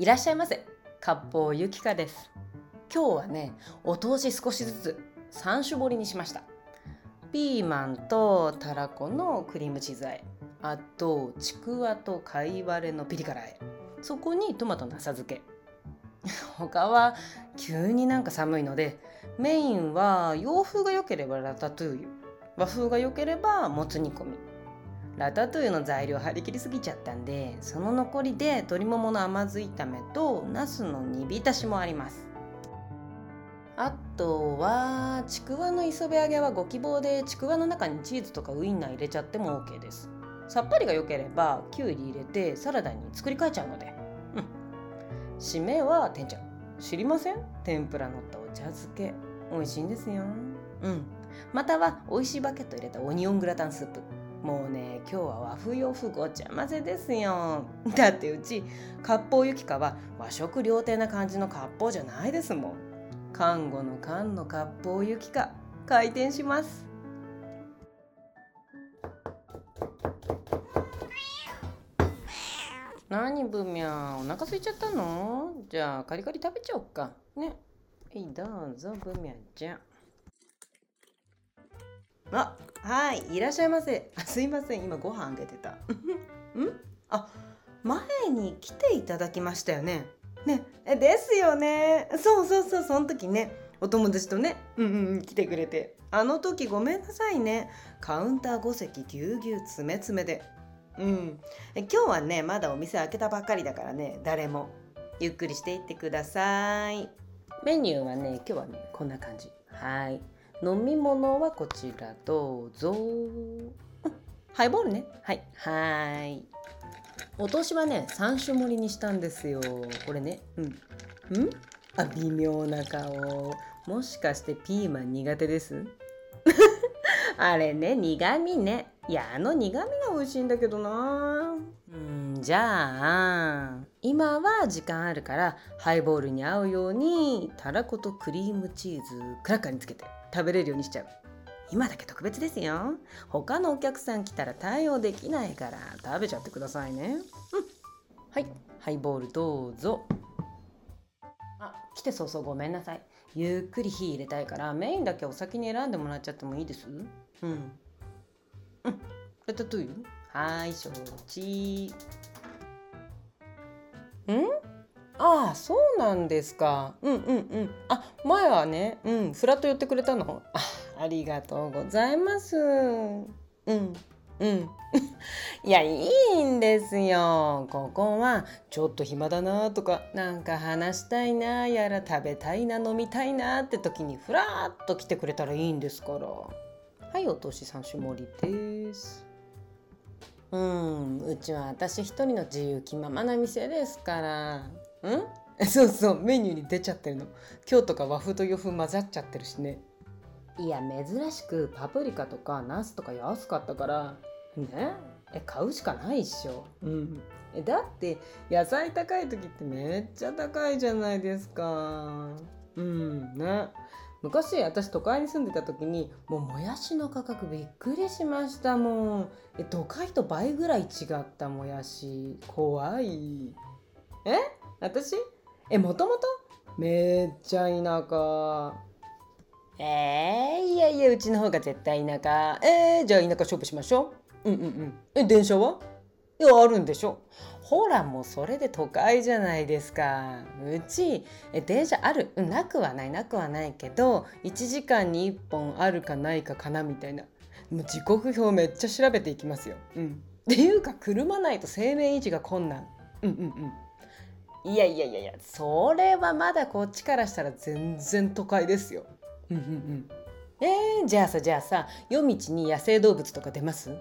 いらっしゃいませ。割烹ゆきかです。今日はねお通し少しずつ3種盛りにしました。ピーマンとたらこのクリームチーズあえ。あとちくわと貝割れのピリ辛あえ。そこにトマトの浅漬け。他は急になんか寒いのでメインは洋風が良ければラタトゥーユ。和風が良ければもつ煮込み。ラタトゥイユの材料張り切りすぎちゃったんでその残りで鶏ももの甘酢炒めとナスの煮浸しもあります。あとはちくわの磯辺揚げはご希望でちくわの中にチーズとかウインナー入れちゃっても OK です。さっぱりが良ければきゅうり入れてサラダに作り変えちゃうので。うん。締めは天ちゃん知りません？天ぷらのったお茶漬け美味しいんですよ。うん。または美味しいバケット入れたオニオングラタンスープ。もうね今日は和風洋風ごちゃ混ぜですよ。だってうち割烹ゆきかは和食料亭な感じの割烹じゃないですもん。看護の缶の割烹ゆきか開店します。何ブミャお腹空いちゃったの？じゃあカリカリ食べちゃおっか。ね。はいどうぞブミャちゃん。あはいいらっしゃいませ。あすいません。今ご飯あげてた。ん？あ前に来ていただきましたよね。ねですよね。そうそうそうその時ねお友達とねうんうん来てくれて。あの時ごめんなさいね。カウンター5席ぎゅうぎゅう詰め詰めで。うん。今日はねまだお店開けたばっかりだからね。誰も。ゆっくりしていってください。メニューはね今日はねこんな感じ。はい。飲み物はこちらどうぞ。ハイボールね。はい。はい。お通しはね、3種盛りにしたんですよ。これね。うん。ん？あ、微妙な顔。もしかしてピーマン苦手です？あれね、苦味ね。いや、あの苦味が美味しいんだけどな。うん、じゃあ、今は時間あるからハイボールに合うようにたらことクリームチーズクラッカーにつけて食べれるようにしちゃう。今だけ特別ですよ。他のお客さん来たら対応できないから食べちゃってくださいね。うん。はい。ハイボールどうぞ。あ来て早々ごめんなさい。ゆっくり火入れたいからメインだけお先に選んでもらっちゃってもいいです？うん。うん。ラタトゥイユはい承知。ん？ああそうなんですか。うんうんうん。あ前はねうんフラット寄ってくれたの。あありがとうございます。うんうん。いやいいんですよ。ここはちょっと暇だなとかなんか話したいなやら食べたいな飲みたいなって時にふらっと来てくれたらいいんですから。はいお通し3種盛りです。うんうちは私一人の自由気ままな店ですから。ん？そうそうメニューに出ちゃってるの。今日とか和風と洋風混ざっちゃってるしね。いや珍しくパプリカとかナスとか安かったからね？え買うしかないっしょ。うん。えだって野菜高い時ってめっちゃ高いじゃないですか。うんね。昔私都会に住んでた時にもうもやしの価格びっくりしましたもん。え都会と倍ぐらい違ったもやし。怖い。え？私？えもともとめっちゃ田舎。えー、いやいやうちの方が絶対田舎。えー、じゃあ田舎勝負しましょう。うんうんうん。え電車は？いやあるんでしょ。ほらもうそれで都会じゃないですか。うちえ電車ある。なくはないなくはないけど1時間に1本あるかないかかなみたいな。もう時刻表めっちゃ調べていきますよ。うん。っていうか車ないと生命維持が困難。うんうんうんいやいやいやいやそれはまだこっちからしたら全然都会ですよ。うんうんうん。えー、じゃあさじゃあさ夜道に野生動物とか出ます？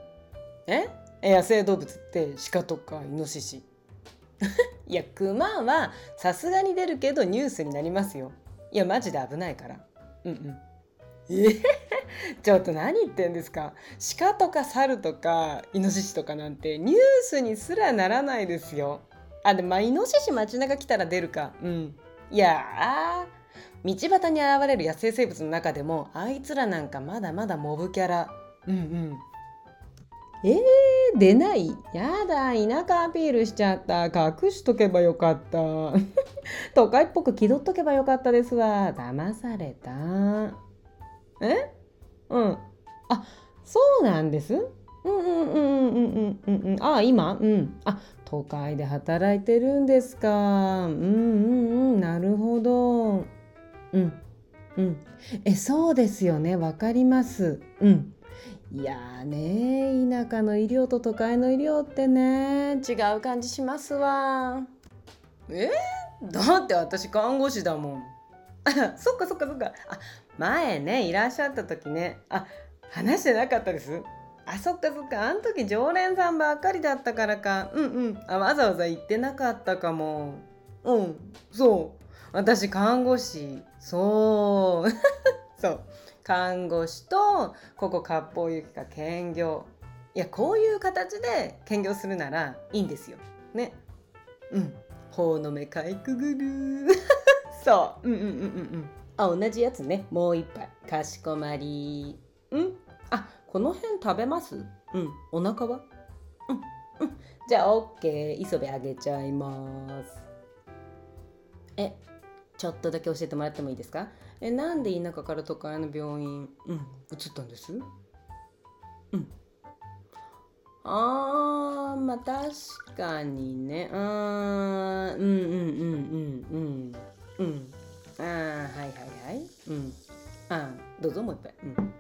え？野生動物って鹿とかイノシシ。いやクマはさすがに出るけどニュースになりますよ。いやマジで危ないから。うんうん。え？ー、ちょっと何言ってんですか？鹿とか猿とかイノシシとかなんてニュースにすらならないですよあ、でも、イノシシ街中来たら出るか。うん。いや道端に現れる野生生物の中でも、あいつらなんかまだまだモブキャラ。うんうん。えー、出ない？やだ田舎アピールしちゃった。隠しとけばよかった。都会っぽく気取っとけばよかったですわ。騙された。え？うん。あそうなんです？うんうんうんうんうんうんうん。あ今？うん。あ都会で働いてるんですか？うんうんうん。なるほど。うん。うん。えそうですよね。わかります。うん。いやーね。田舎の医療と都会の医療ってね。違う感じしますわ。え？だって私看護師だもん。そっかそっかそっか。あ前ねいらっしゃった時ね。あ話してなかったです。あそっかそっか。あの時常連さんばっかりだったからか。うんうん。あわざわざ言ってなかったかも。うん。そう。私看護師。そう。そう。看護師とここ割烹ゆきか兼業。いやこういう形で兼業するならいいんですよ。ね。うん。法の目かいくぐる そう。うんうんうんうんうん。あ同じやつね。もう一杯。かしこまり。うん。あこの辺食べます？うん。お腹は？うん。うん。じゃあ OK 磯辺あげちゃいます。えちょっとだけ教えてもらってもいいですか？えなんで田舎から都会の病院？うん。移ったんです？うん。あーまあ確かにね。あーうんうんうんうんうん。うん。あーはいはいはい。うん。あーどうぞもう一杯。うん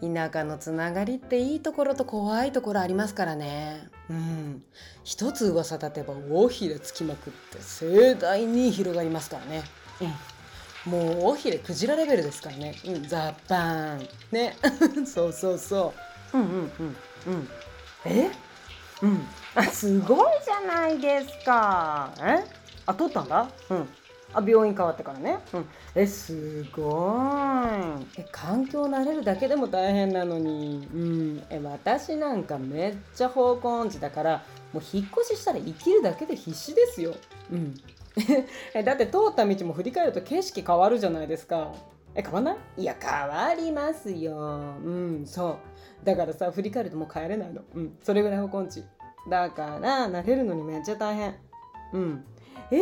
田舎のつながりっていいところと怖いところありますからね。うん。一つ噂立てば尾ひれつきまくって盛大に広がりますからね。うん。もう尾ひれクジラレベルですからね。うん。ザッパーン。ね。そうそうそう。うんうんうんうん。え？うん。あすごいじゃないですか。え？あ取ったんだ？うん。あ病院変わってからね、うん、えすごい。え環境慣れるだけでも大変なのに、うん、え私なんかめっちゃ方向音痴だからもう引っ越ししたら生きるだけで必死ですよ、うん、えだって通った道も振り返ると景色変わるじゃないですか。え変わんない？いや変わりますよ。うんそう。だからさ振り返るともう帰れないの。うん。それぐらい方向音痴。だから慣れるのにめっちゃ大変。うん。えー、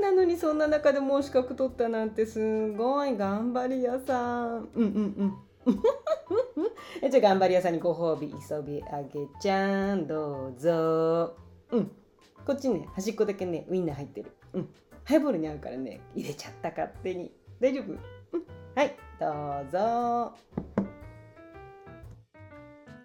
なのにそんな中でもう資格取ったなんてすごい頑張り屋さん。うんうんうん。えじゃあ頑張り屋さんにご褒美急びあげちゃん。どうぞ。うん。こっちね端っこだけねウインナー入ってる。うん。ハイボールに合うからね入れちゃった勝手に。大丈夫？うん。はいどうぞ。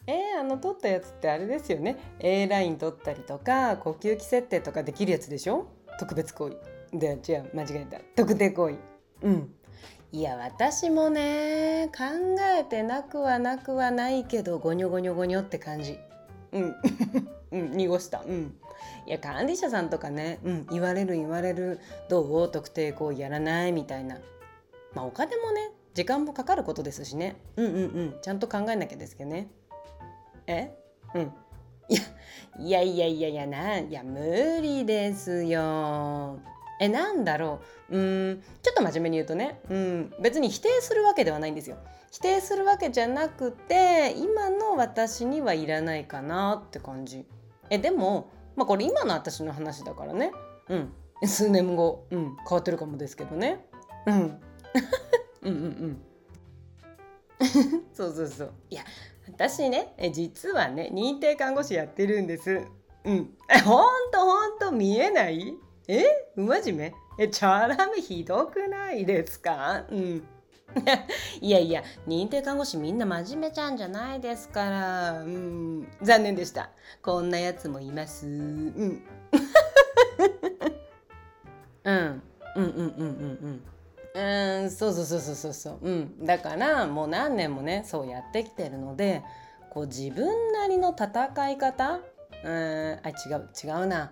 えー、あの取ったやつってあれですよね。A ライン取ったりとか呼吸器設定とかできるやつでしょ？特別行為。で違う間違えた。特定行為。うん。いや私もね考えてなくはなくはないけどゴニョゴニョゴニョって感じ。うん。うん濁した。うん。いや管理者さんとかね、うん、言われる言われるどう？特定行為やらない？みたいな。まあお金もね時間もかかることですしね。うんうんうん。ちゃんと考えなきゃですけどね。え？うん。いやいやいやいやいやないや無理ですよえなんだろう。うんちょっと真面目に言うとね。うん別に否定するわけではないんですよ。否定するわけじゃなくて今の私にはいらないかなって感じ。えでもまあこれ今の私の話だからね。うん。数年後、うん、変わってるかもですけどね。うん。うんうんうん。そうそうそう。いや私ね実はね認定看護師やってるんです。うん。ほんとほんと見えない？え？真じめえ、チャラめひどくないですか？うん。いやいや、認定看護師みんな真面目ちゃんじゃないですから。うん、残念でした。こんなやつもいます。うん。うん、うんうんうんうんうん。うんそうそうそうそうそうそう。うん。だからもう何年もねそうやってきてるのでこう自分なりの戦い方？うん。あ違う違うな。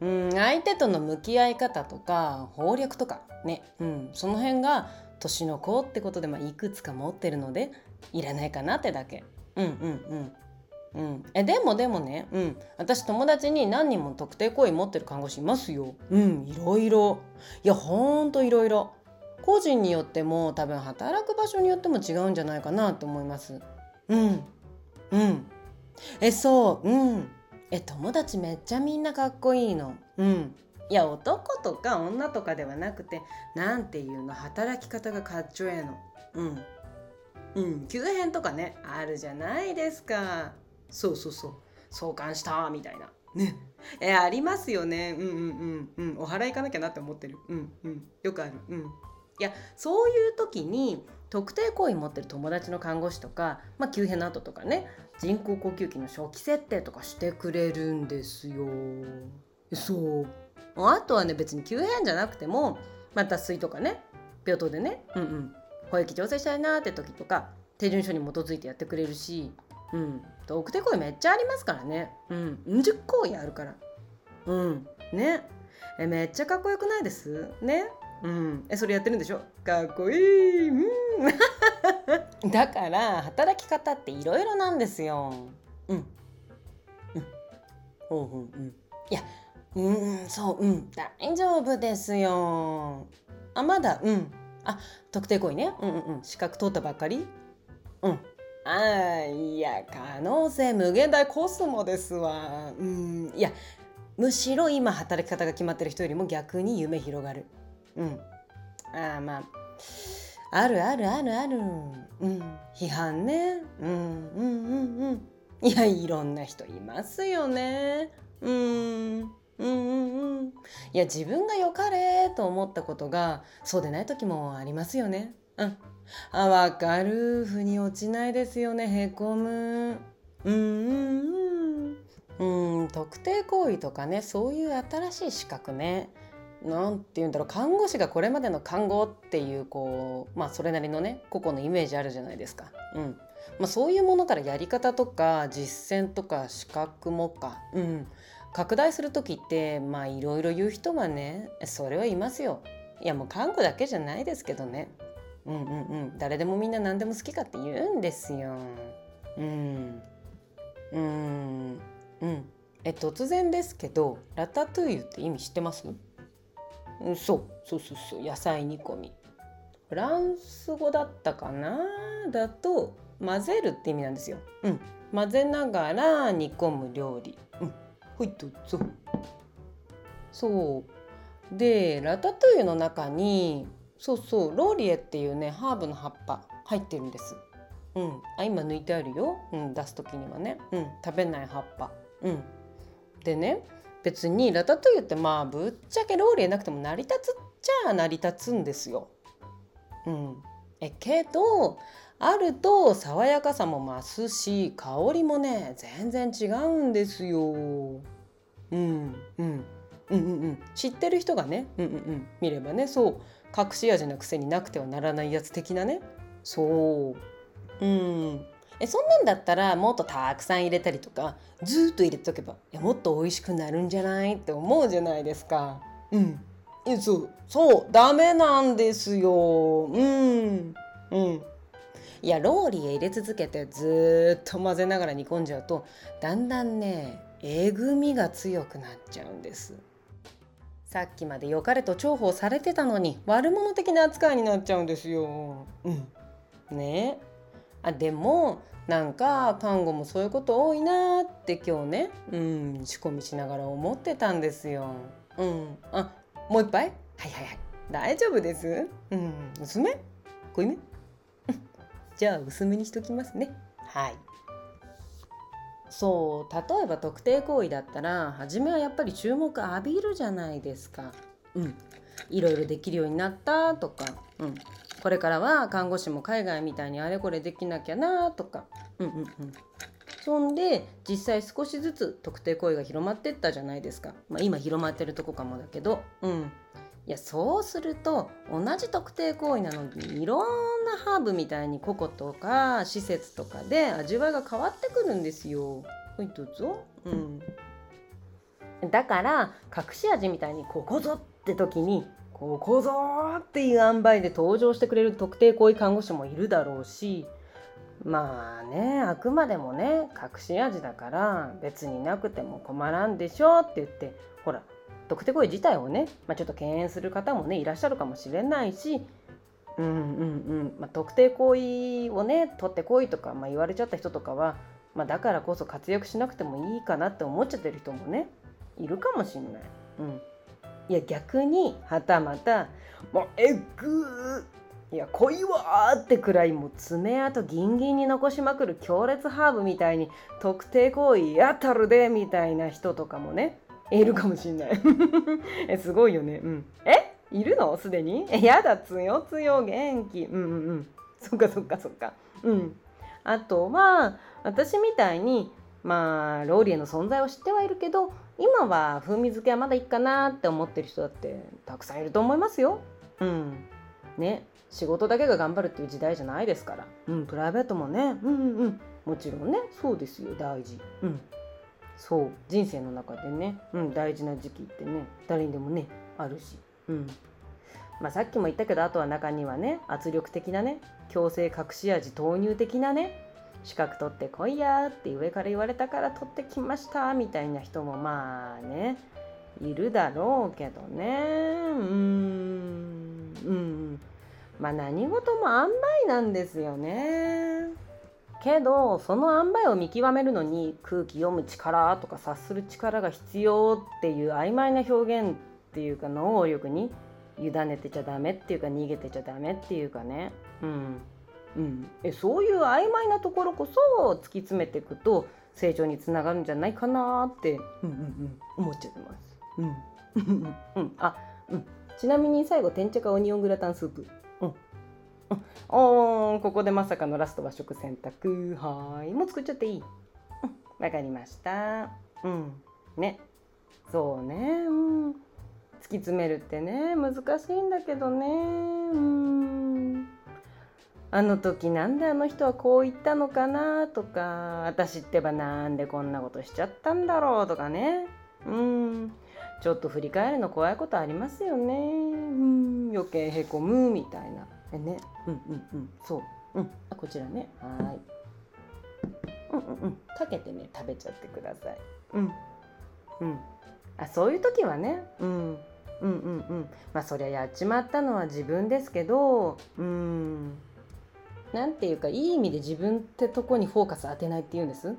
うん相手との向き合い方とか法略とかね、うん、その辺が年の子ってことで、まあ、いくつか持ってるのでいらないかなってだけうんうんうんうん、えでもでもね、うん、私友達に何人も特定行為持ってる看護師いますよ。うんいろいろ。いやほんといろいろ。個人によっても多分働く場所によっても違うんじゃないかなと思います。うんうん。えそううんえ友達めっちゃみんなかっこいいの？うんいや男とか女とかではなくてなんていうの？働き方がかっちょええのうん。うん。急変とかねあるじゃないですか。そうそうそう。相関したみたいな。ね。えありますよね。うんうんうんうん。お払い行かなきゃなって思ってる。うんうん。よくある。うん。いやそういう時に特定行為持ってる友達の看護師とか、まあ、急変の後とかね人工呼吸器の初期設定とかしてくれるんですよ。そう。あとはね別に急変じゃなくても、まあ、脱水とかね病棟でねうんうん。保育調整したいなって時とか手順書に基づいてやってくれるしうん。特定行為めっちゃありますからね。うん。うん十行為あるから。うん。ね。えめっちゃかっこよくないです？ね。うん。えそれやってるんでしょ？かっこいい。うん。だから働き方っていろいろなんですよ。うん。うん。ほうほううん。いやうんそううん。大丈夫ですよ。あまだうん。あ特定行為ね。うんうんうん。資格取ったばっかり。うん。あいや可能性無限大コスモですわ。うん。いやむしろ今働き方が決まってる人よりも逆に夢広がる。うん。ああまあ。あるあるあるある。うん。批判ね。うん。うん。うん。うん。いやいろんな人いますよね。うん。うん。うん。うん。いや自分が良かれと思ったことがそうでない時もありますよね。うん。あわかる。腑に落ちないですよねへこむ。うん。うん。うん。うん。特定行為とかねそういう新しい資格ね。なんて言うんだろう看護師がこれまでの看護っていうこうまあそれなりのね個々のイメージあるじゃないですか。うんまあ、そういうものからやり方とか実践とか資格もか、うん、拡大する時ってまあいろいろ言う人はねそれはいますよ。いやもう看護だけじゃないですけどね。うんうんうん誰でもみんな何でも好きかって言うんですよ。うんうんうんえ突然ですけどラタトゥイユって意味知ってます、そうそうそうそう野菜煮込みフランス語だったかな？だと混ぜるって意味なんですよ。うん、混ぜながら煮込む料理。うん、ほいどうぞ。そうでラタトゥイユの中にそうそうローリエっていうねハーブの葉っぱ入ってるんです。うん、あ今抜いてあるよ、うん、出す時にはね、うん、食べない葉っぱ。うん、でね別にラタトゥイユってまあぶっちゃけローリエなくても成り立つっちゃ成り立つんですよ。うん、えけどあると爽やかさも増すし香りもね全然違うんですよ。うん。うん。うん。うん。うん。知ってる人がね、うん。うん。うん、見ればねそう。隠し味のくせになくてはならないやつ的なね。そう。うんえそんなんだったらもっとたくさん入れたりとかずっと入れとけばいやもっと美味しくなるんじゃないって思うじゃないですか。うんえそうそうダメなんですよ。うんうんいやローリエ入れ続けてずっと混ぜながら煮込んじゃうとだんだんねえぐみが強くなっちゃうんです。さっきまで良かれと重宝されてたのに悪者的な扱いになっちゃうんですよ。うん、ねあでもなんか看護もそういうこと多いなって今日ね、うん、仕込みしながら思ってたんですよ。うん、あもう一杯？はいはいはい大丈夫です？うん、薄め？濃いめ？じゃあ薄めにしときますね。はい。そう例えば特定行為だったら初めはやっぱり注目浴びるじゃないですか。うん、いろいろできるようになったとか、うん、これからは看護師も海外みたいにあれこれできなきゃなとか、うんうんうん、そんで実際少しずつ特定行為が広まってったじゃないですか、まあ、今広まってるとこかもだけど、うん、いやそうすると同じ特定行為なのにいろんなハーブみたいに個々とか施設とかで味わいが変わってくるんですよ。はいどうぞ。うん、だから隠し味みたいにここぞって時にここぞっていう塩梅で登場してくれる特定行為看護師もいるだろうしまあねあくまでもね隠し味だから別になくても困らんでしょって言ってほら特定行為自体をね、まあ、ちょっと敬遠する方もねいらっしゃるかもしれないしうんうんうんまあ、特定行為をね取ってこいとか、まあ、言われちゃった人とかはまあ、だからこそ活躍しなくてもいいかなって思っちゃってる人もねいるかもしんない。うん、いや逆にはたまた「もうえぐーいや濃いわ!」ってくらいもう爪痕ギンギンに残しまくる強烈ハーブみたいに特定行為やたるでみたいな人とかもねいるかもしんない。えすごいよね。うん。え？いるの？すでに？え やだつよつよ元気。うんうんうん。そっかそっかそっか。うん。あとは私みたいにまあローリエの存在を知ってはいるけど今は風味付けはまだいいかなって思ってる人だってたくさんいると思いますよ。うん。ね。仕事だけが頑張るっていう時代じゃないですから、うん、プライベートもね。うんうんうん。もちろんね。そうですよ。大事。うん。そう。人生の中でね、うん、大事な時期ってね。誰にでもね。あるし、うん。まあ、さっきも言ったけどあとは中にはね。圧力的なね。強制隠し味投入的なね資格取ってこいやって上から言われたから取ってきましたみたいな人もまあねいるだろうけどね。うん。うん。まあ何事も塩梅なんですよね。けどその塩梅を見極めるのに空気読む力とか察する力が必要っていう曖昧な表現っていうか能力に委ねてちゃダメっていうか逃げてちゃダメっていうかね。うん。うん、えそういう曖昧なところこそ突き詰めていくと成長につながるんじゃないかなって、うんうんうん、思っちゃってます。うん。うん、あ、うん、ちなみに最後天茶かオニオングラタンスープ。うん、おーここでまさかのラスト和食選択。はい。もう作っちゃっていい。わ、かりました。うん。ね。そうね。うん。突き詰めるってね難しいんだけどね。うんあの時なんであの人はこう言ったのかなとか私ってばなんでこんなことしちゃったんだろうとかね。うん。ちょっと振り返るの怖いことありますよね。うん。余計へこむみたいな。えね。うんうんうん。そう。うん。あこちらね。はい。うんうんうん。かけてね食べちゃってください。うん。うん。あそういう時はね。うん。うんうんうん。まあそりゃやっちまったのは自分ですけど。うん。何て言うかいい意味で自分ってとこにフォーカス当てないっていうんです？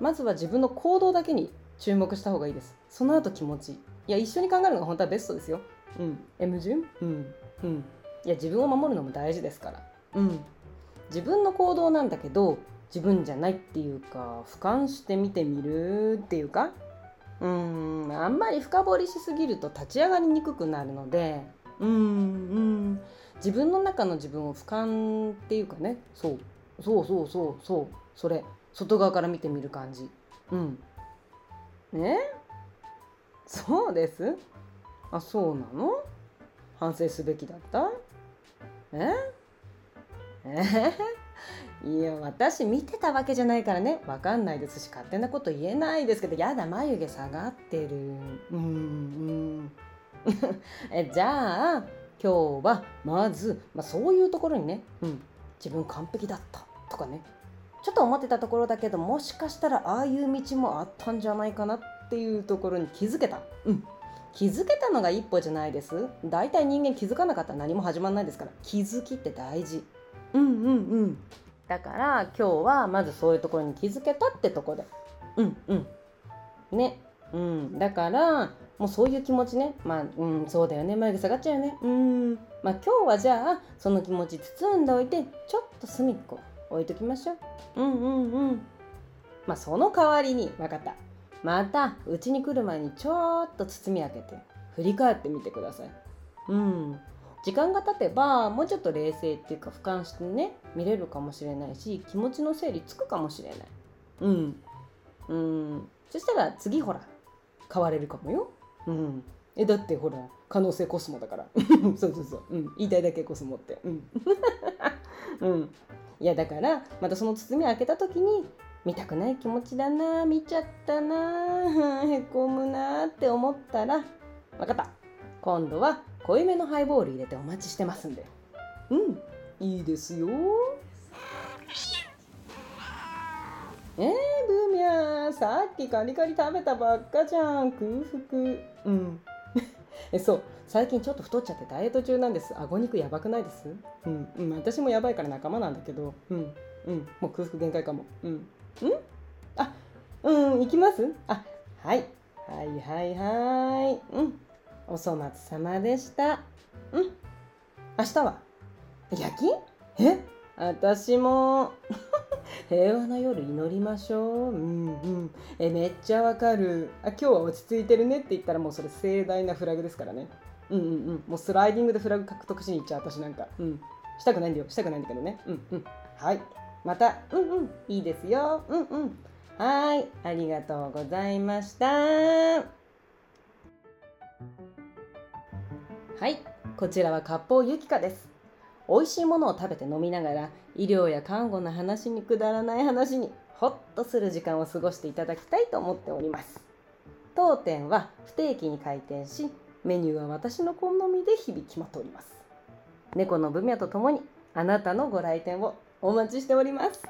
まずは自分の行動だけに注目した方がいいです。その後気持ちいや一緒に考えるのが本当はベストですよ。うん。M 順？うん。うん。いや自分を守るのも大事ですから。うん。自分の行動なんだけど自分じゃないっていうか俯瞰して見てみるっていうかうん。あんまり深掘りしすぎると立ち上がりにくくなるのでうん。うん。自分の中の自分を俯瞰っていうかねそう。そうそうそうそう。それ。外側から見てみる感じ。うん。ね？そうです？あそうなの？反省すべきだった？え？え？いや私見てたわけじゃないからね。わかんないですし勝手なこと言えないですけどやだ眉毛下がってる。うんうん。えじゃあ今日はまず、まあ、そういうところにね、うん、自分完璧だったとかねちょっと思ってたところだけどもしかしたらああいう道もあったんじゃないかなっていうところに気づけた、うん、気づけたのが一歩じゃないです。大体人間気づかなかったら何も始まらないですから。気づきって大事。うんうんうん。だから今日はまずそういうところに気づけたってとこで。うんうん。ね。うん。だからもうそういう気持ちね。まあうんそうだよね。眉毛下がっちゃうよね。うん。まあ今日はじゃあその気持ち包んでおいてちょっと隅っこ置いときましょう。うんうんうん。まあその代わりに分かった。またうちに来る前にちょっと包み開けて振り返ってみてください。うん。時間が経てばもうちょっと冷静っていうか俯瞰してね見れるかもしれないし気持ちの整理つくかもしれない。うん。うん。そしたら次ほら変われるかもよ。うん、えだってほら可能性コスモだから。そうそうそう、うん、言いたいだけコスモって。うん、うん、いやだからまたその包み開けた時に見たくない気持ちだな見ちゃったな へこむなって思ったら分かった。今度は濃いめのハイボール入れてお待ちしてますんで。うん。いいですよ。えー、ブーミャーさっきカリカリ食べたばっかじゃん。空腹。うん。えそう。最近ちょっと太っちゃってダイエット中なんです。顎肉やばくないです？うん、うん、私もやばいから仲間なんだけど。うん。うん。もう空腹限界かも。うん。うん？あうん。行きます？あはい。はいはいはい。うん。お粗末様でした。うん。明日は？夜勤え？私も。平和な夜祈りましょう。うんうん。えめっちゃわかる。あ今日は落ち着いてるねって言ったらもうそれ盛大なフラグですからね。うんうんうん。もうスライディングでフラグ獲得しに行っちゃう私なんか。うん。したくないんだよ。したくないんだけどね。うんうん。はい。また。うんうん。いいですよ。うんうん。はい。ありがとうございました。はい。こちらは割烹ゆきかです。美味しいものを食べて飲みながら医療や看護の話にくだらない話にホッとする時間を過ごしていただきたいと思っております。当店は不定期に開店しメニューは私の好みで日々決まっております。猫の分野とともにあなたのご来店をお待ちしております。